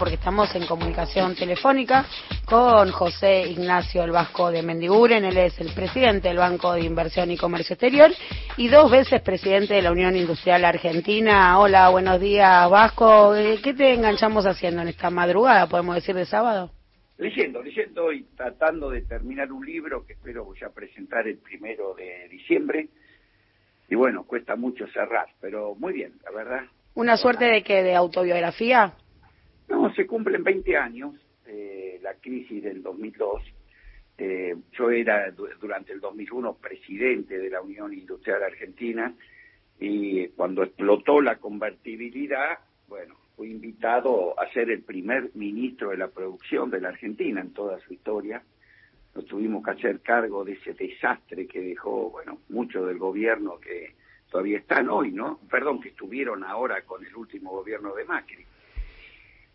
porque estamos en comunicación telefónica con José Ignacio El Vasco de Mendiguren, él es el presidente del Banco de Inversión y Comercio Exterior y dos veces presidente de la Unión Industrial Argentina. Hola, buenos días Vasco, eh, ¿qué te enganchamos haciendo en esta madrugada, podemos decir, de sábado? Leyendo, leyendo y tratando de terminar un libro que espero ya presentar el primero de diciembre. Y bueno, cuesta mucho cerrar, pero muy bien, la verdad. ¿Una suerte de que de autobiografía? No, se cumplen 20 años de la crisis del 2002. Eh, yo era durante el 2001 presidente de la Unión Industrial Argentina y cuando explotó la convertibilidad, bueno, fui invitado a ser el primer ministro de la producción de la Argentina en toda su historia. Nos tuvimos que hacer cargo de ese desastre que dejó, bueno, mucho del gobierno que todavía están hoy, ¿no? Perdón, que estuvieron ahora con el último gobierno de Macri.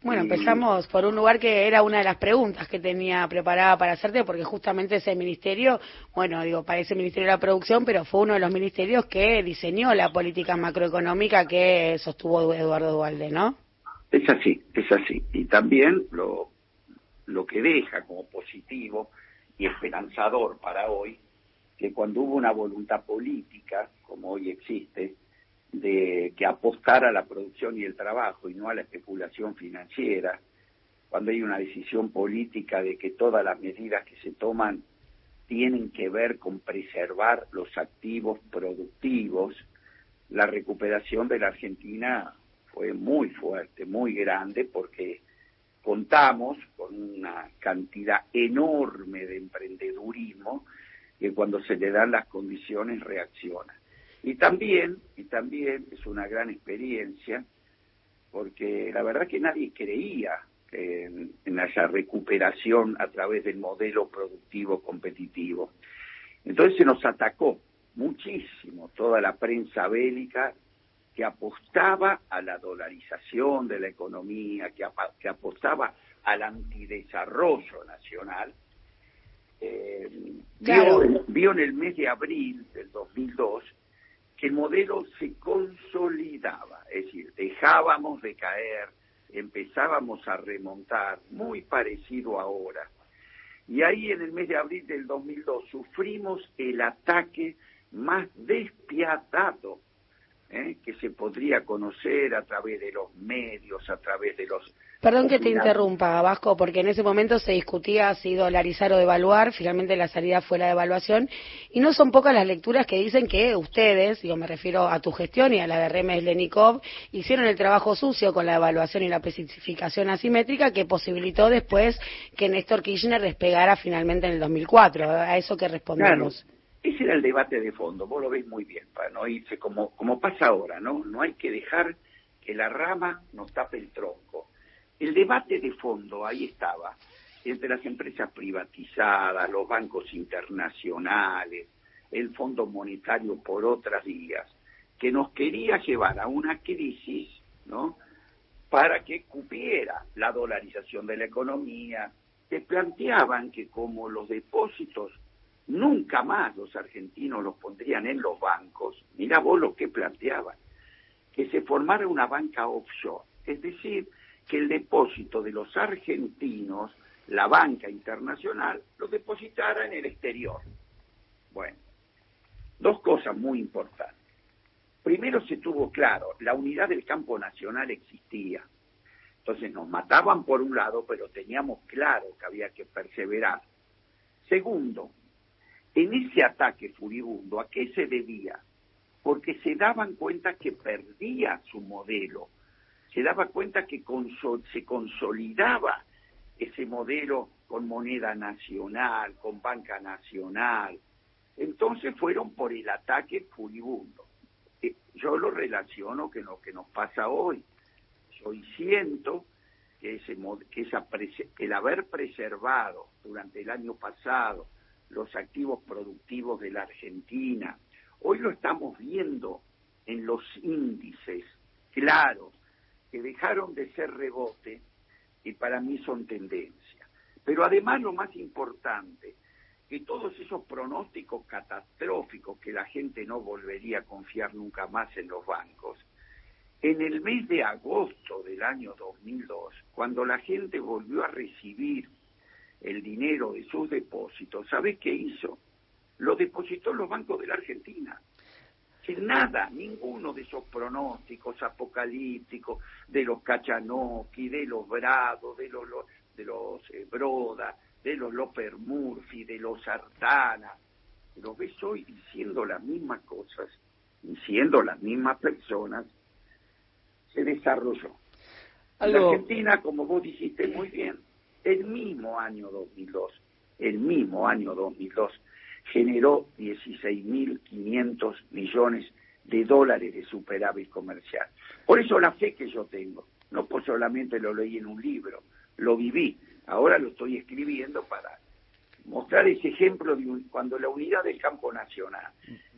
Bueno, empezamos por un lugar que era una de las preguntas que tenía preparada para hacerte, porque justamente ese ministerio, bueno, digo, parece Ministerio de la Producción, pero fue uno de los ministerios que diseñó la política macroeconómica que sostuvo Eduardo Dualde, ¿no? Es así, es así. Y también lo, lo que deja como positivo y esperanzador para hoy, que cuando hubo una voluntad política, como hoy existe, de que apostar a la producción y el trabajo y no a la especulación financiera, cuando hay una decisión política de que todas las medidas que se toman tienen que ver con preservar los activos productivos, la recuperación de la Argentina fue muy fuerte, muy grande, porque contamos con una cantidad enorme de emprendedurismo que cuando se le dan las condiciones reacciona. Y también, y también es una gran experiencia, porque la verdad que nadie creía en, en esa recuperación a través del modelo productivo competitivo. Entonces se nos atacó muchísimo toda la prensa bélica que apostaba a la dolarización de la economía, que, que apostaba al antidesarrollo nacional, eh, vio, vio en el mes de abril del 2002 que el modelo se consolidaba, es decir, dejábamos de caer, empezábamos a remontar, muy parecido ahora. Y ahí en el mes de abril del 2002 sufrimos el ataque más despiadado ¿eh? que se podría conocer a través de los medios, a través de los Perdón que te interrumpa, Vasco, porque en ese momento se discutía si dolarizar o devaluar, finalmente la salida fue la devaluación, y no son pocas las lecturas que dicen que ustedes, yo me refiero a tu gestión y a la de Remes Lenikov, hicieron el trabajo sucio con la devaluación y la especificación asimétrica que posibilitó después que Néstor Kirchner despegara finalmente en el 2004. A eso que respondemos. Ese era el debate de fondo, vos lo ves muy bien, para no irse como, como pasa ahora, ¿no? No hay que dejar que la rama nos tape el tronco el debate de fondo ahí estaba, entre las empresas privatizadas, los bancos internacionales, el Fondo Monetario por otras vías, que nos quería llevar a una crisis, ¿no? Para que cupiera la dolarización de la economía, que planteaban que como los depósitos nunca más los argentinos los pondrían en los bancos, mira vos lo que planteaban, que se formara una banca offshore, es decir, que el depósito de los argentinos, la banca internacional, lo depositara en el exterior. Bueno, dos cosas muy importantes. Primero se tuvo claro, la unidad del campo nacional existía. Entonces nos mataban por un lado, pero teníamos claro que había que perseverar. Segundo, en ese ataque furibundo, ¿a qué se debía? Porque se daban cuenta que perdía su modelo, se daba cuenta que se consolidaba ese modelo con moneda nacional, con banca nacional. Entonces fueron por el ataque furibundo. Eh, yo lo relaciono con lo que nos pasa hoy. Yo siento que, ese, que esa, el haber preservado durante el año pasado los activos productivos de la Argentina, hoy lo estamos viendo en los índices claros que dejaron de ser rebote y para mí son tendencia. Pero además lo más importante, que todos esos pronósticos catastróficos que la gente no volvería a confiar nunca más en los bancos, En el mes de agosto del año 2002, cuando la gente volvió a recibir el dinero de sus depósitos, ¿sabés qué hizo? Lo depositó en los bancos de la Argentina. Sin nada, ninguno de esos pronósticos apocalípticos de los Cachanocchi, de los Brado, de los, de los eh, Broda, de los Loper Murphy, de los Artana, lo ves hoy diciendo las mismas cosas y siendo las mismas personas se desarrolló. La Argentina, como vos dijiste muy bien, el mismo año 2002, el mismo año 2002, generó 16.500 millones de dólares de superávit comercial. Por eso la fe que yo tengo, no por solamente lo leí en un libro, lo viví, ahora lo estoy escribiendo para mostrar ese ejemplo de cuando la unidad del campo nacional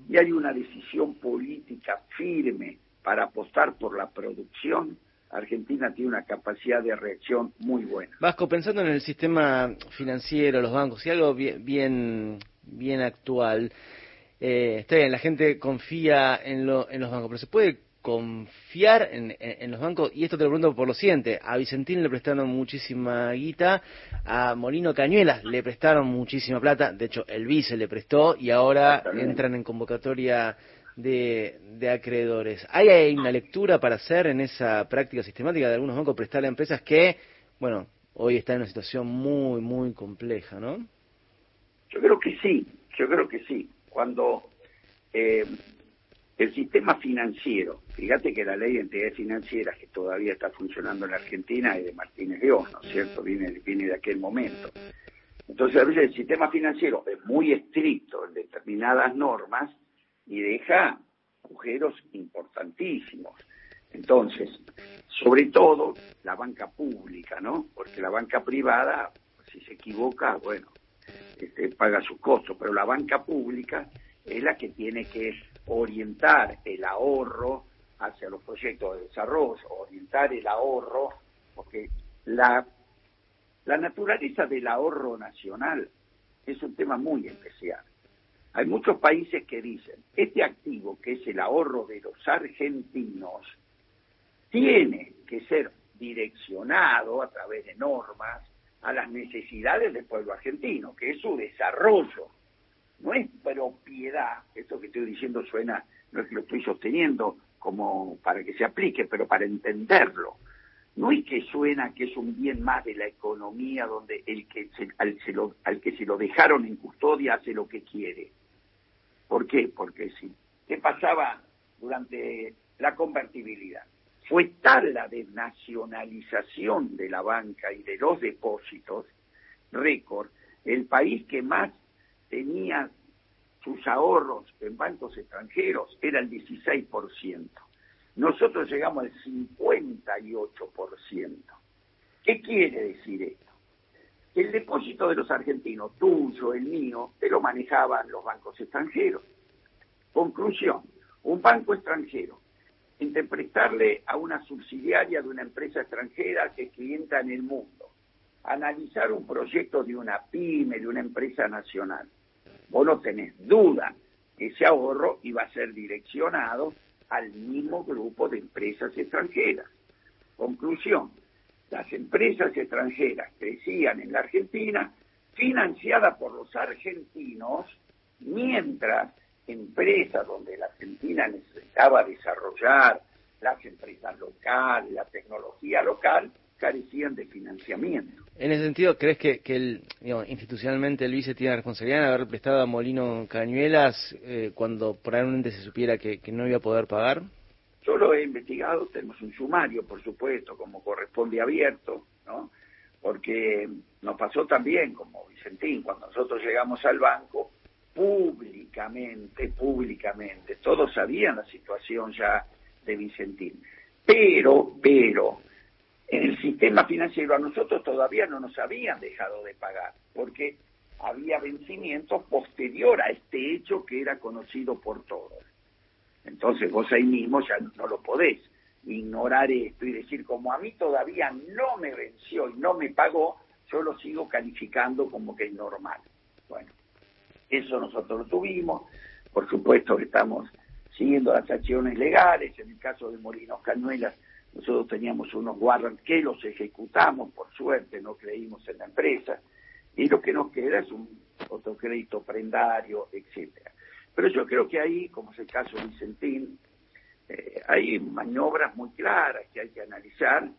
y hay una decisión política firme para apostar por la producción, Argentina tiene una capacidad de reacción muy buena. Vasco, pensando en el sistema financiero, los bancos, y algo bien, bien, actual, eh, está bien, la gente confía en, lo, en los bancos, pero se puede confiar en, en, los bancos, y esto te lo pregunto por lo siguiente, a Vicentín le prestaron muchísima guita, a Molino Cañuelas le prestaron muchísima plata, de hecho el vice le prestó y ahora entran en convocatoria de, acreedores. ¿Hay, una lectura para hacer en esa práctica sistemática de algunos bancos prestar a empresas que, bueno, hoy están en una situación muy, muy compleja, ¿no? Yo creo que sí, yo creo que sí. Cuando eh, el sistema financiero, fíjate que la ley de entidades financieras que todavía está funcionando en la Argentina es de Martínez León, ¿no es cierto? Viene, viene de aquel momento. Entonces, a veces el sistema financiero es muy estricto en determinadas normas y deja agujeros importantísimos. Entonces, sobre todo la banca pública, ¿no? Porque la banca privada, si se equivoca, bueno, este, paga sus costos, pero la banca pública es la que tiene que orientar el ahorro hacia los proyectos de desarrollo, orientar el ahorro, porque la, la naturaleza del ahorro nacional es un tema muy especial. Hay muchos países que dicen, este activo, que es el ahorro de los argentinos, tiene que ser direccionado a través de normas a las necesidades del pueblo argentino, que es su desarrollo. No es propiedad, esto que estoy diciendo suena, no es que lo estoy sosteniendo como para que se aplique, pero para entenderlo. No es que suena que es un bien más de la economía donde el que al, al que se lo dejaron en custodia hace lo que quiere. ¿Por qué? Porque sí. ¿Qué pasaba durante la convertibilidad? Fue tal la desnacionalización de la banca y de los depósitos, récord, el país que más tenía sus ahorros en bancos extranjeros era el 16%. Nosotros llegamos al 58%. ¿Qué quiere decir esto? El depósito de los argentinos, tuyo, el mío, te lo manejaban los bancos extranjeros. Conclusión, un banco extranjero, entre prestarle a una subsidiaria de una empresa extranjera que es clienta en el mundo, analizar un proyecto de una pyme, de una empresa nacional, vos no tenés duda que ese ahorro iba a ser direccionado al mismo grupo de empresas extranjeras. Conclusión, las empresas extranjeras crecían en la Argentina, financiadas por los argentinos, mientras empresas donde la Argentina necesitaba desarrollar las empresas locales, la tecnología local, carecían de financiamiento. En ese sentido, ¿crees que, el, institucionalmente el vice tiene responsabilidad de haber prestado a Molino Cañuelas eh, cuando probablemente se supiera que no iba a poder pagar? Yo lo he investigado, tenemos un sumario, por supuesto, como corresponde abierto, ¿no? Porque nos pasó también, como Vicentín, cuando nosotros llegamos al banco, públicamente, públicamente, todos sabían la situación ya de Vicentín. Pero, pero, en el sistema financiero a nosotros todavía no nos habían dejado de pagar, porque había vencimientos posterior a este hecho que era conocido por todos. Entonces vos ahí mismo ya no lo podés ignorar esto y decir, como a mí todavía no me venció y no me pagó, yo lo sigo calificando como que es normal. Bueno, eso nosotros lo tuvimos, por supuesto que estamos siguiendo las acciones legales. En el caso de Molinos Cañuelas, nosotros teníamos unos warrants que los ejecutamos, por suerte, no creímos en la empresa, y lo que nos queda es un otro crédito prendario, etcétera. Pero yo creo que ahí, como es el caso de Vicentín, eh, hay maniobras muy claras que hay que analizar,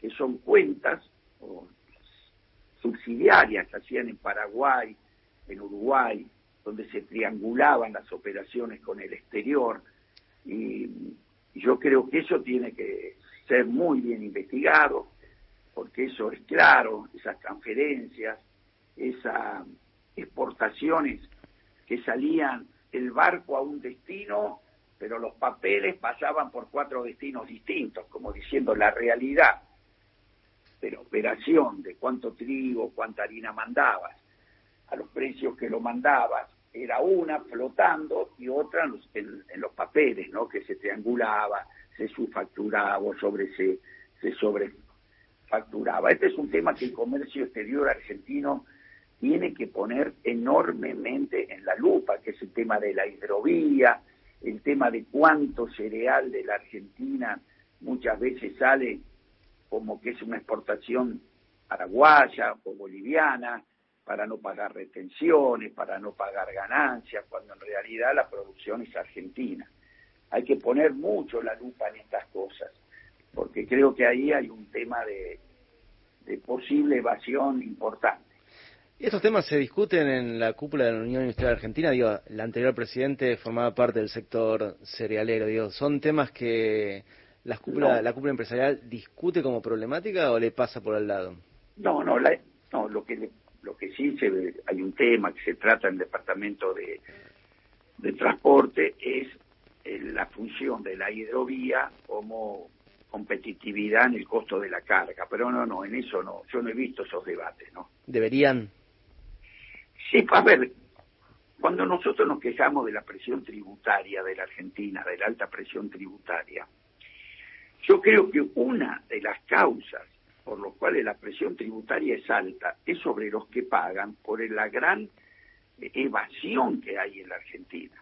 que son cuentas o subsidiarias que hacían en Paraguay, en Uruguay, donde se triangulaban las operaciones con el exterior. Y yo creo que eso tiene que ser muy bien investigado, porque eso es claro, esas transferencias, esas exportaciones que salían el barco a un destino, pero los papeles pasaban por cuatro destinos distintos, como diciendo la realidad de la operación, de cuánto trigo, cuánta harina mandabas, a los precios que lo mandabas, era una flotando y otra en los, papeles, ¿no? Que se triangulaba, se subfacturaba o sobre se, se sobrefacturaba. Este es un tema que el comercio exterior argentino tiene que poner enormemente en la lupa, que es el tema de la hidrovía, el tema de cuánto cereal de la Argentina muchas veces sale como que es una exportación paraguaya o boliviana, para no pagar retenciones, para no pagar ganancias, cuando en realidad la producción es argentina. Hay que poner mucho la lupa en estas cosas, porque creo que ahí hay un tema de, posible evasión importante. Estos temas se discuten en la cúpula de la Unión Industrial Argentina. Digo, el anterior presidente formaba parte del sector cerealero. Digo, ¿son temas que la cúpula, la cúpula empresarial discute como problemática o le pasa por al lado? No, no, no lo que lo que sí se hay un tema que se trata en el departamento de, de transporte es eh, la función de la hidrovía como competitividad en el costo de la carga, pero no, no, en eso no, yo no he visto esos debates, ¿no? ¿Deberían? Sí, a ver, cuando nosotros nos quejamos de la presión tributaria de la Argentina, de la alta presión tributaria, yo creo que una de las causas por lo cual la presión tributaria es alta, es sobre los que pagan por la gran evasión que hay en la Argentina.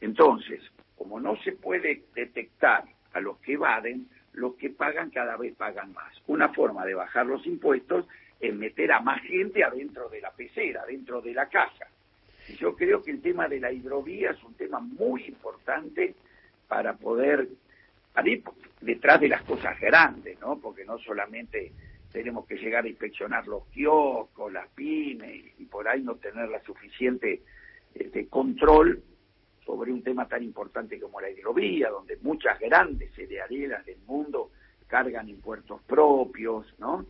Entonces, como no se puede detectar a los que evaden, los que pagan cada vez pagan más. Una forma de bajar los impuestos es meter a más gente adentro de la pecera, dentro de la caja. Y yo creo que el tema de la hidrovía es un tema muy importante para poder ir detrás de las cosas grandes, ¿no? Porque no solamente tenemos que llegar a inspeccionar los kioscos, las pymes y por ahí no tener la suficiente este, control sobre un tema tan importante como la hidrovía, donde muchas grandes cerealeras del mundo cargan impuestos propios, ¿no?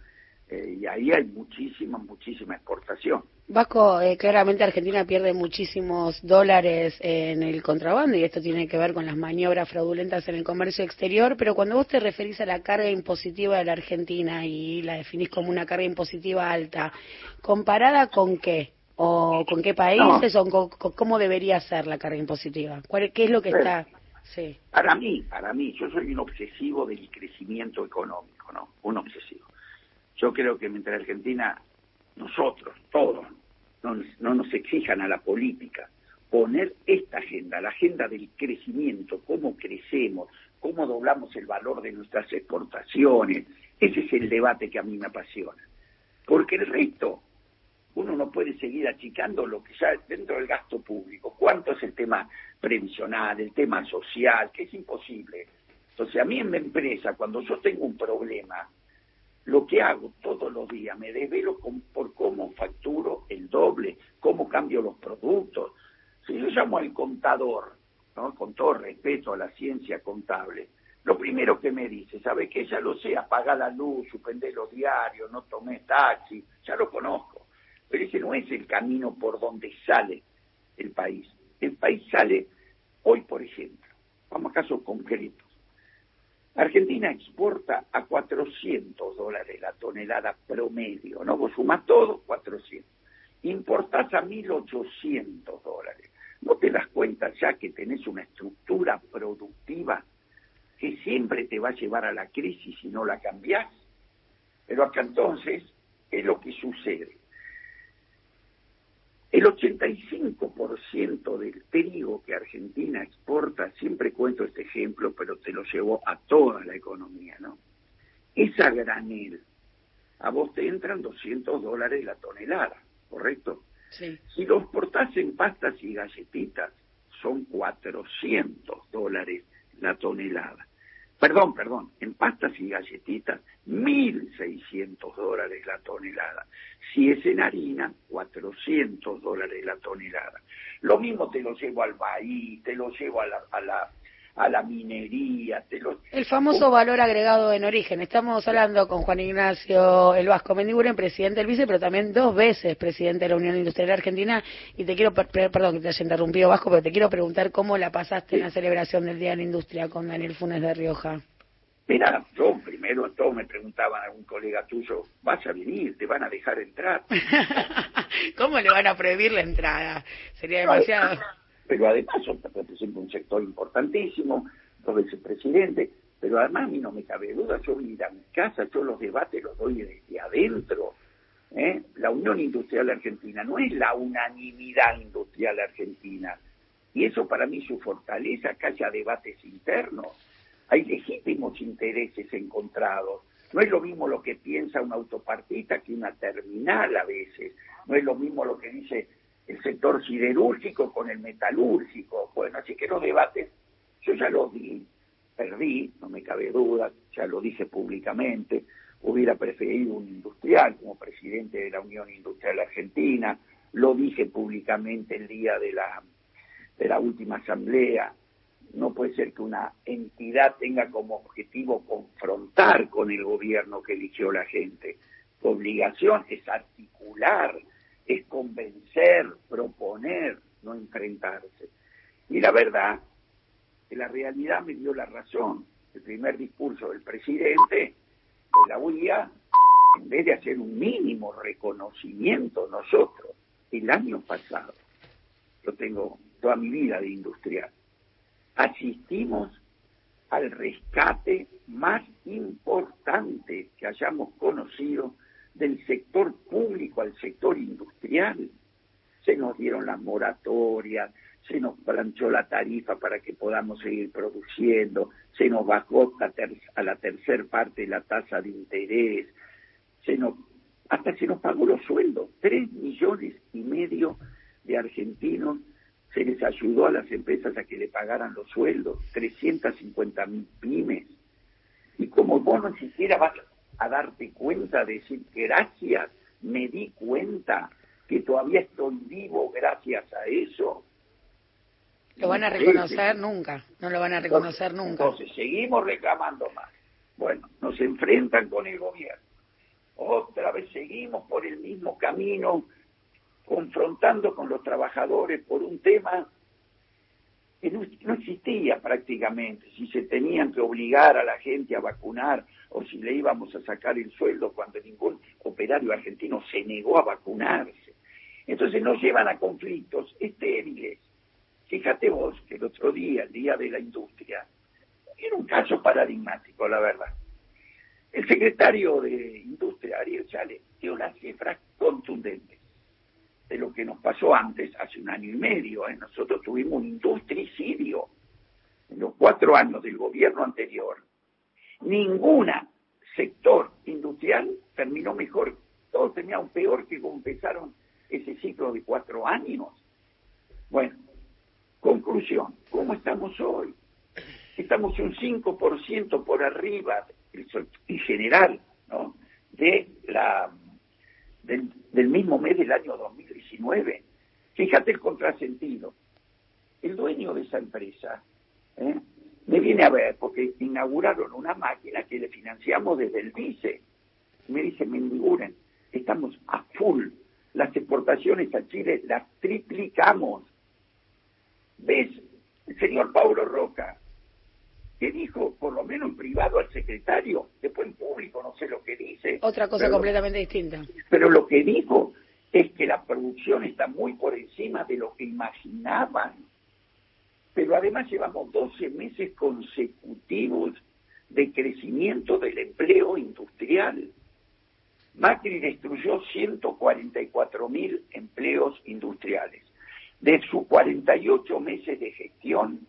Eh, y ahí hay muchísima, muchísima exportación. Vasco, eh, claramente Argentina pierde muchísimos dólares en el contrabando y esto tiene que ver con las maniobras fraudulentas en el comercio exterior, pero cuando vos te referís a la carga impositiva de la Argentina y la definís como una carga impositiva alta, ¿comparada con qué? ¿O con qué países? ¿O cómo debería ser la carga impositiva? ¿Qué es lo que está...? Sí. Para mí, para mí, yo soy un obsesivo del crecimiento económico, ¿no? Un obsesivo. Yo creo que mientras Argentina, nosotros, todos, no, no nos exijan a la política poner esta agenda, la agenda del crecimiento, cómo crecemos, cómo doblamos el valor de nuestras exportaciones, ese es el debate que a mí me apasiona. Porque el resto, uno no puede seguir achicando lo que ya dentro del gasto público. ¿Cuánto es el tema previsional, el tema social? Que es imposible. Entonces, a mí en mi empresa, cuando yo tengo un problema, lo que hago todos los días, me desvelo por cómo facturo el doble, cómo cambio los productos. Si yo llamo al contador, con todo respeto a la ciencia contable, lo primero que me dice, ¿sabe qué? Ya lo sé, apaga la luz, suspender los diarios, no tomé taxi, ya lo conozco. Pero ese no es el camino por donde sale el país. El país sale hoy, por ejemplo, vamos a casos concretos. Argentina exporta a 400 dólares la tonelada promedio, ¿no? Vos sumás todo, 400. Importás a 1.800 dólares. ¿No te das cuenta ya que tenés una estructura productiva que siempre te va a llevar a la crisis si no la cambiás? Pero acá entonces es lo que sucede. El 85% del trigo que Argentina exporta, siempre cuento este ejemplo, pero te lo llevo a toda la economía, ¿no? Es a granel. A vos te entran 200 dólares la tonelada, ¿correcto? Sí. Si lo exportás en pastas y galletitas, son 400 dólares la tonelada. Perdón, perdón, en pastas y galletitas, 1.600 dólares la tonelada. Si es en harina, 400 dólares la tonelada. Lo mismo te lo llevo al maíz, te lo llevo a la, a la, a la minería. Te lo... El famoso valor agregado en origen. Estamos hablando con Juan Ignacio El Vasco Mendiguren, presidente del vice, pero también dos veces presidente de la Unión Industrial Argentina. Y te quiero, perdón que te haya interrumpido Vasco, pero te quiero preguntar cómo la pasaste en la celebración del Día de la Industria con Daniel Funes de Rioja. Mira, yo primero todos me preguntaban a un colega tuyo, vas a venir, te van a dejar entrar. ¿Cómo le van a prohibir la entrada? Sería demasiado. Pero además yo represento un sector importantísimo, dos veces presidente, pero además a mí no me cabe duda, yo voy a ir a mi casa, yo los debates los doy desde adentro. ¿eh? La Unión Industrial Argentina no es la unanimidad industrial argentina. Y eso para mí su fortaleza, que haya debates internos hay legítimos intereses encontrados. No es lo mismo lo que piensa una autopartita que una terminal a veces. No es lo mismo lo que dice el sector siderúrgico con el metalúrgico. Bueno, así que los debates, yo ya los di, perdí, no me cabe duda, ya lo dije públicamente, hubiera preferido un industrial como presidente de la Unión Industrial Argentina, lo dije públicamente el día de la, de la última asamblea, no puede ser que una entidad tenga como objetivo confrontar con el gobierno que eligió la gente. Su obligación es articular, es convencer, proponer, no enfrentarse. Y la verdad, que la realidad me dio la razón. El primer discurso del presidente de la UIA, en vez de hacer un mínimo reconocimiento nosotros, el año pasado, yo tengo toda mi vida de industrial, asistimos al rescate más importante que hayamos conocido del sector público al sector industrial. Se nos dieron las moratorias, se nos planchó la tarifa para que podamos seguir produciendo, se nos bajó a la tercera parte la tasa de interés, se nos, hasta se nos pagó los sueldos, tres millones y medio de argentinos se les ayudó a las empresas a que le pagaran los sueldos, 350 mil pymes. Y como vos no siquiera vas a darte cuenta de decir gracias, me di cuenta que todavía estoy vivo gracias a eso. Lo van a reconocer nunca, no lo van a reconocer nunca. Entonces, seguimos reclamando más. Bueno, nos enfrentan con el gobierno. Otra vez seguimos por el mismo camino confrontando con los trabajadores por un tema que no, existía prácticamente, si se tenían que obligar a la gente a vacunar o si le íbamos a sacar el sueldo cuando ningún operario argentino se negó a vacunarse. Entonces nos llevan a conflictos estériles. Fíjate vos que el otro día, el Día de la Industria, era un caso paradigmático, la verdad. El secretario de Industria, Ariel Chale, dio las cifras contundentes de lo que nos pasó antes, hace un año y medio. ¿eh? Nosotros tuvimos un industricidio en los cuatro años del gobierno anterior. Ninguna sector industrial terminó mejor, todos tenían peor que como empezaron ese ciclo de cuatro años. Bueno, conclusión, ¿cómo estamos hoy? Estamos un 5% por arriba en general de la del, mismo mes del año 2019. Fíjate el contrasentido. El dueño de esa empresa ¿eh? me viene a ver porque inauguraron una máquina que le financiamos desde el vice. Me dice, Mendiguren, estamos a full. Las exportaciones a Chile las triplicamos. ¿Ves? El señor Paulo Roca, que dijo, por lo menos en privado al secretario, después en público no sé lo que dice. Otra cosa completamente distinta. Pero lo que dijo es que la producción está muy por encima de lo que imaginaban. Pero además llevamos 12 meses consecutivos de crecimiento del empleo industrial. Macri destruyó 144 mil empleos industriales. De sus 48 meses de gestión,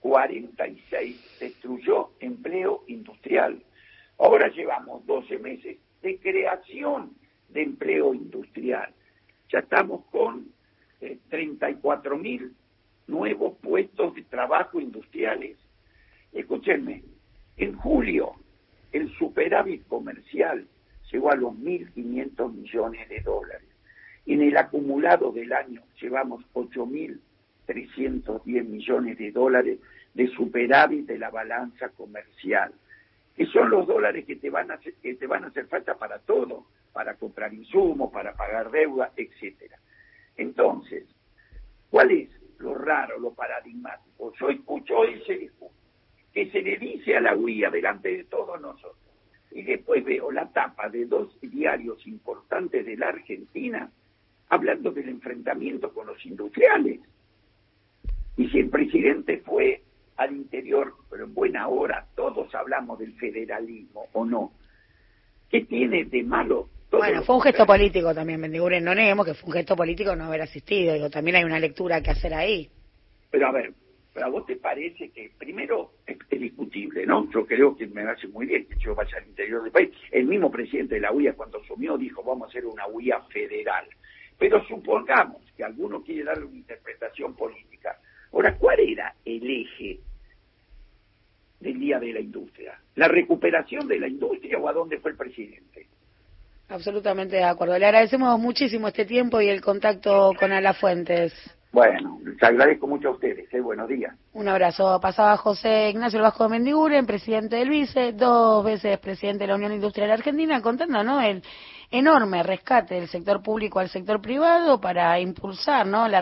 46 destruyó empleo industrial. Ahora llevamos 12 meses de creación de empleo industrial. Ya estamos con 34 eh, mil nuevos puestos de trabajo industriales. Escúchenme, en julio el superávit comercial llegó a los 1.500 millones de dólares. En el acumulado del año llevamos 8.310 millones de dólares de superávit de la balanza comercial, que son los dólares que te van a hacer, que te van a hacer falta para todo, para comprar insumos, para pagar deuda, etcétera. Entonces, ¿cuál es lo raro, lo paradigmático? Yo escucho ese discurso que se le dice a la UIA delante de todos nosotros. Y después veo la tapa de dos diarios importantes de la Argentina hablando del enfrentamiento con los industriales. Y si el presidente fue al interior, pero en buena hora, todos hablamos del federalismo, ¿o no? ¿Qué tiene de malo? bueno, fue un gesto político también, Mendiguren, no neguemos que fue un gesto político no haber asistido, digo, también hay una lectura que hacer ahí. Pero a ver, pero a vos te parece que primero es, discutible, ¿no? Yo creo que me hace muy bien que yo vaya al interior del país. El mismo presidente de la UIA cuando asumió dijo vamos a hacer una UIA federal. Pero supongamos que alguno quiere darle una interpretación política. Ahora, ¿cuál era el eje del Día de la Industria? ¿La recuperación de la industria o a dónde fue el presidente? Absolutamente de acuerdo. Le agradecemos muchísimo este tiempo y el contacto con Alafuentes. Bueno, les agradezco mucho a ustedes. ¿eh? Buenos días. Un abrazo. Pasaba José Ignacio Vasco de Mendiguren, presidente del Vice, dos veces presidente de la Unión Industrial Argentina, contando ¿no? el enorme rescate del sector público al sector privado para impulsar ¿no? la